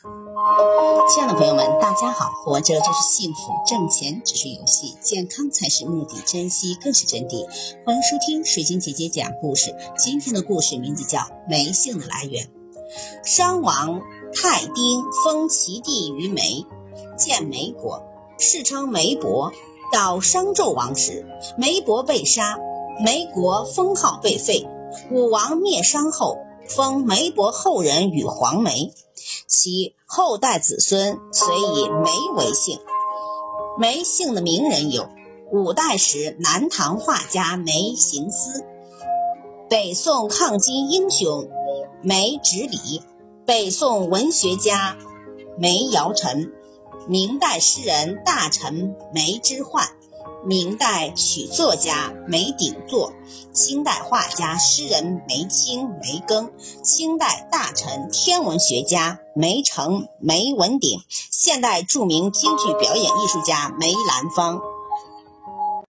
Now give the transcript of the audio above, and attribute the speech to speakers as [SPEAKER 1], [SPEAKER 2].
[SPEAKER 1] 亲爱的朋友们，大家好！活着就是幸福，挣钱只是游戏，健康才是目的，珍惜更是真谛。欢迎收听水晶姐姐讲故事。今天的故事名字叫《梅姓的来源》。商王太丁封其弟于梅，建梅国，世称梅伯。到商纣王时，梅伯被杀，梅国封号被废。武王灭商后，封梅伯后人与黄梅。其后代子孙虽以梅为姓，梅姓的名人有：五代时南唐画家梅行思，北宋抗金英雄梅直礼，北宋文学家梅尧臣，明代诗人大臣梅之焕。明代曲作家梅鼎作，清代画家诗人梅清、梅庚，清代大臣天文学家梅成、梅文鼎，现代著名京剧表演艺术家梅兰芳。